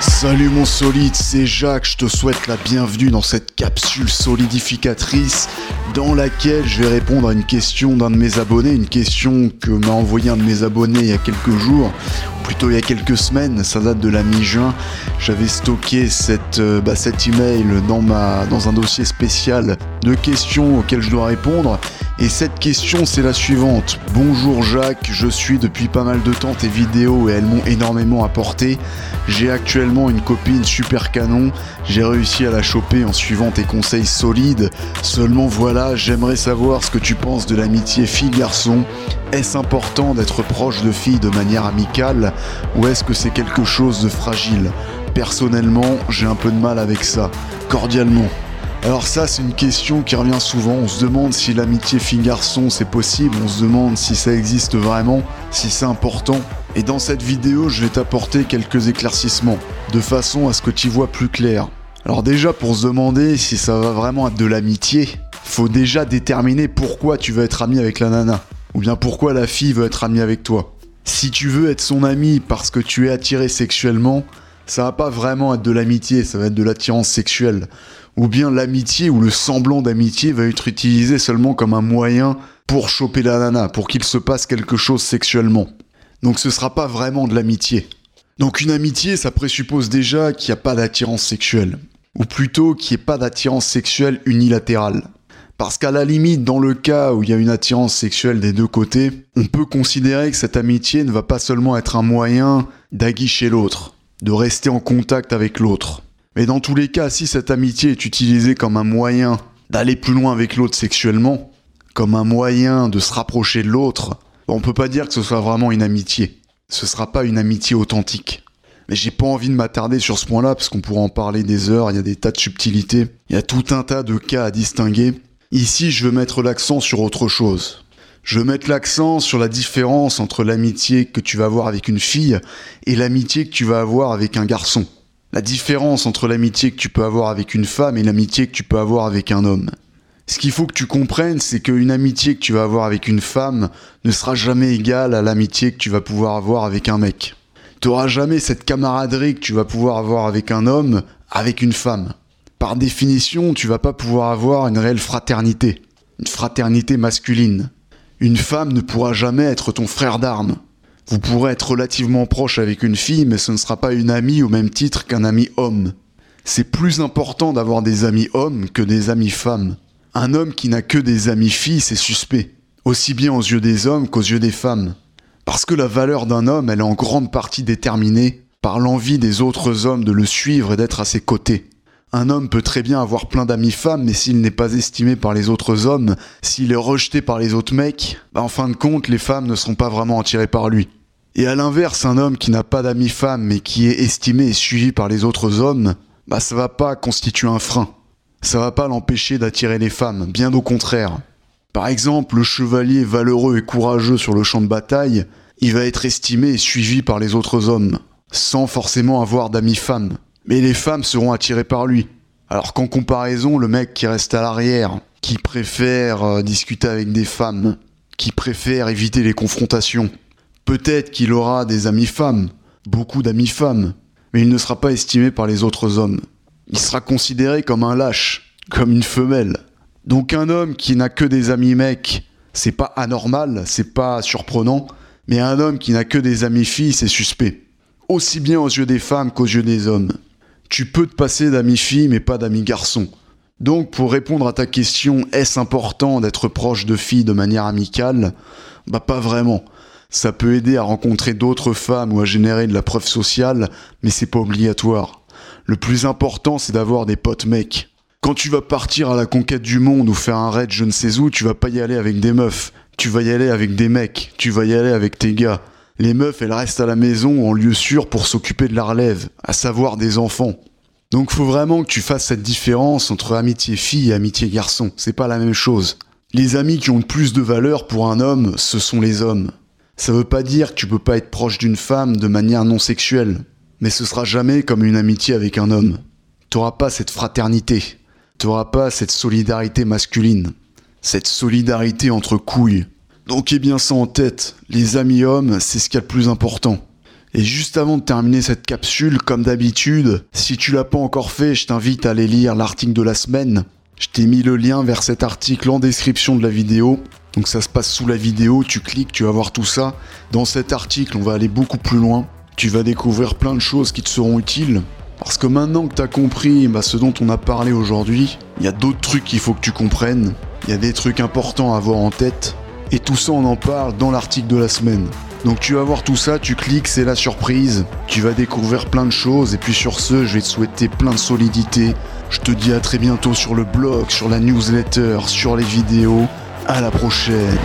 Salut mon solide, c'est Jacques, je te souhaite la bienvenue dans cette capsule solidificatrice dans laquelle je vais répondre à une question d'un de mes abonnés, une question que m'a envoyé un de mes abonnés il y a quelques jours, ou plutôt il y a quelques semaines, ça date de la mi-juin. J'avais stocké cette, euh, bah, cet email dans, ma, dans un dossier spécial de questions auxquelles je dois répondre. Et cette question, c'est la suivante. Bonjour Jacques, je suis depuis pas mal de temps tes vidéos et elles m'ont énormément apporté. J'ai actuellement une copine super canon, j'ai réussi à la choper en suivant tes conseils solides. Seulement voilà, j'aimerais savoir ce que tu penses de l'amitié fille-garçon. Est-ce important d'être proche de filles de manière amicale ou est-ce que c'est quelque chose de fragile? Personnellement, j'ai un peu de mal avec ça. Cordialement. Alors ça, c'est une question qui revient souvent. On se demande si l'amitié fille-garçon, c'est possible. On se demande si ça existe vraiment, si c'est important. Et dans cette vidéo, je vais t'apporter quelques éclaircissements, de façon à ce que tu vois plus clair. Alors déjà, pour se demander si ça va vraiment être de l'amitié, faut déjà déterminer pourquoi tu veux être ami avec la nana. Ou bien pourquoi la fille veut être amie avec toi. Si tu veux être son ami parce que tu es attiré sexuellement, ça va pas vraiment être de l'amitié, ça va être de l'attirance sexuelle ou bien l'amitié ou le semblant d'amitié va être utilisé seulement comme un moyen pour choper la nana, pour qu'il se passe quelque chose sexuellement. Donc ce sera pas vraiment de l'amitié. Donc une amitié, ça présuppose déjà qu'il n'y a pas d'attirance sexuelle. Ou plutôt qu'il n'y ait pas d'attirance sexuelle unilatérale. Parce qu'à la limite, dans le cas où il y a une attirance sexuelle des deux côtés, on peut considérer que cette amitié ne va pas seulement être un moyen d'aguicher l'autre, de rester en contact avec l'autre. Mais dans tous les cas, si cette amitié est utilisée comme un moyen d'aller plus loin avec l'autre sexuellement, comme un moyen de se rapprocher de l'autre, on peut pas dire que ce soit vraiment une amitié. Ce sera pas une amitié authentique. Mais j'ai pas envie de m'attarder sur ce point-là parce qu'on pourra en parler des heures, il y a des tas de subtilités, il y a tout un tas de cas à distinguer. Ici, je veux mettre l'accent sur autre chose. Je veux mettre l'accent sur la différence entre l'amitié que tu vas avoir avec une fille et l'amitié que tu vas avoir avec un garçon la différence entre l'amitié que tu peux avoir avec une femme et l'amitié que tu peux avoir avec un homme. Ce qu'il faut que tu comprennes, c'est qu'une amitié que tu vas avoir avec une femme ne sera jamais égale à l'amitié que tu vas pouvoir avoir avec un mec. Tu n'auras jamais cette camaraderie que tu vas pouvoir avoir avec un homme, avec une femme. Par définition, tu vas pas pouvoir avoir une réelle fraternité, une fraternité masculine. Une femme ne pourra jamais être ton frère d'armes. Vous pourrez être relativement proche avec une fille, mais ce ne sera pas une amie au même titre qu'un ami homme. C'est plus important d'avoir des amis hommes que des amis femmes. Un homme qui n'a que des amis filles, c'est suspect, aussi bien aux yeux des hommes qu'aux yeux des femmes. Parce que la valeur d'un homme, elle est en grande partie déterminée par l'envie des autres hommes de le suivre et d'être à ses côtés. Un homme peut très bien avoir plein d'amis femmes, mais s'il n'est pas estimé par les autres hommes, s'il est rejeté par les autres mecs, bah en fin de compte, les femmes ne seront pas vraiment attirées par lui. Et à l'inverse, un homme qui n'a pas d'amis femmes mais qui est estimé et suivi par les autres hommes, bah ça va pas constituer un frein. Ça va pas l'empêcher d'attirer les femmes, bien au contraire. Par exemple, le chevalier valeureux et courageux sur le champ de bataille, il va être estimé et suivi par les autres hommes, sans forcément avoir d'amis femmes. Mais les femmes seront attirées par lui. Alors qu'en comparaison, le mec qui reste à l'arrière, qui préfère euh, discuter avec des femmes, qui préfère éviter les confrontations, Peut-être qu'il aura des amis femmes, beaucoup d'amis femmes, mais il ne sera pas estimé par les autres hommes. Il sera considéré comme un lâche, comme une femelle. Donc un homme qui n'a que des amis mecs, c'est pas anormal, c'est pas surprenant, mais un homme qui n'a que des amis filles, c'est suspect. Aussi bien aux yeux des femmes qu'aux yeux des hommes. Tu peux te passer d'amis filles, mais pas d'amis garçons. Donc pour répondre à ta question, est-ce important d'être proche de filles de manière amicale? Bah pas vraiment. Ça peut aider à rencontrer d'autres femmes ou à générer de la preuve sociale, mais c'est pas obligatoire. Le plus important, c'est d'avoir des potes mecs. Quand tu vas partir à la conquête du monde ou faire un raid je ne sais où, tu vas pas y aller avec des meufs. Tu vas y aller avec des mecs. Tu vas y aller avec tes gars. Les meufs, elles restent à la maison en lieu sûr pour s'occuper de la relève, à savoir des enfants. Donc faut vraiment que tu fasses cette différence entre amitié fille et amitié garçon. C'est pas la même chose. Les amis qui ont le plus de valeur pour un homme, ce sont les hommes. Ça veut pas dire que tu peux pas être proche d'une femme de manière non sexuelle, mais ce sera jamais comme une amitié avec un homme. T'auras pas cette fraternité, t'auras pas cette solidarité masculine, cette solidarité entre couilles. Donc aie bien ça en tête, les amis hommes, c'est ce qu'il y a de plus important. Et juste avant de terminer cette capsule, comme d'habitude, si tu l'as pas encore fait, je t'invite à aller lire l'article de la semaine. Je t'ai mis le lien vers cet article en description de la vidéo. Donc ça se passe sous la vidéo, tu cliques, tu vas voir tout ça. Dans cet article, on va aller beaucoup plus loin. Tu vas découvrir plein de choses qui te seront utiles. Parce que maintenant que tu as compris bah, ce dont on a parlé aujourd'hui, il y a d'autres trucs qu'il faut que tu comprennes. Il y a des trucs importants à avoir en tête. Et tout ça, on en parle dans l'article de la semaine. Donc tu vas voir tout ça, tu cliques, c'est la surprise. Tu vas découvrir plein de choses. Et puis sur ce, je vais te souhaiter plein de solidité. Je te dis à très bientôt sur le blog, sur la newsletter, sur les vidéos. À la prochaine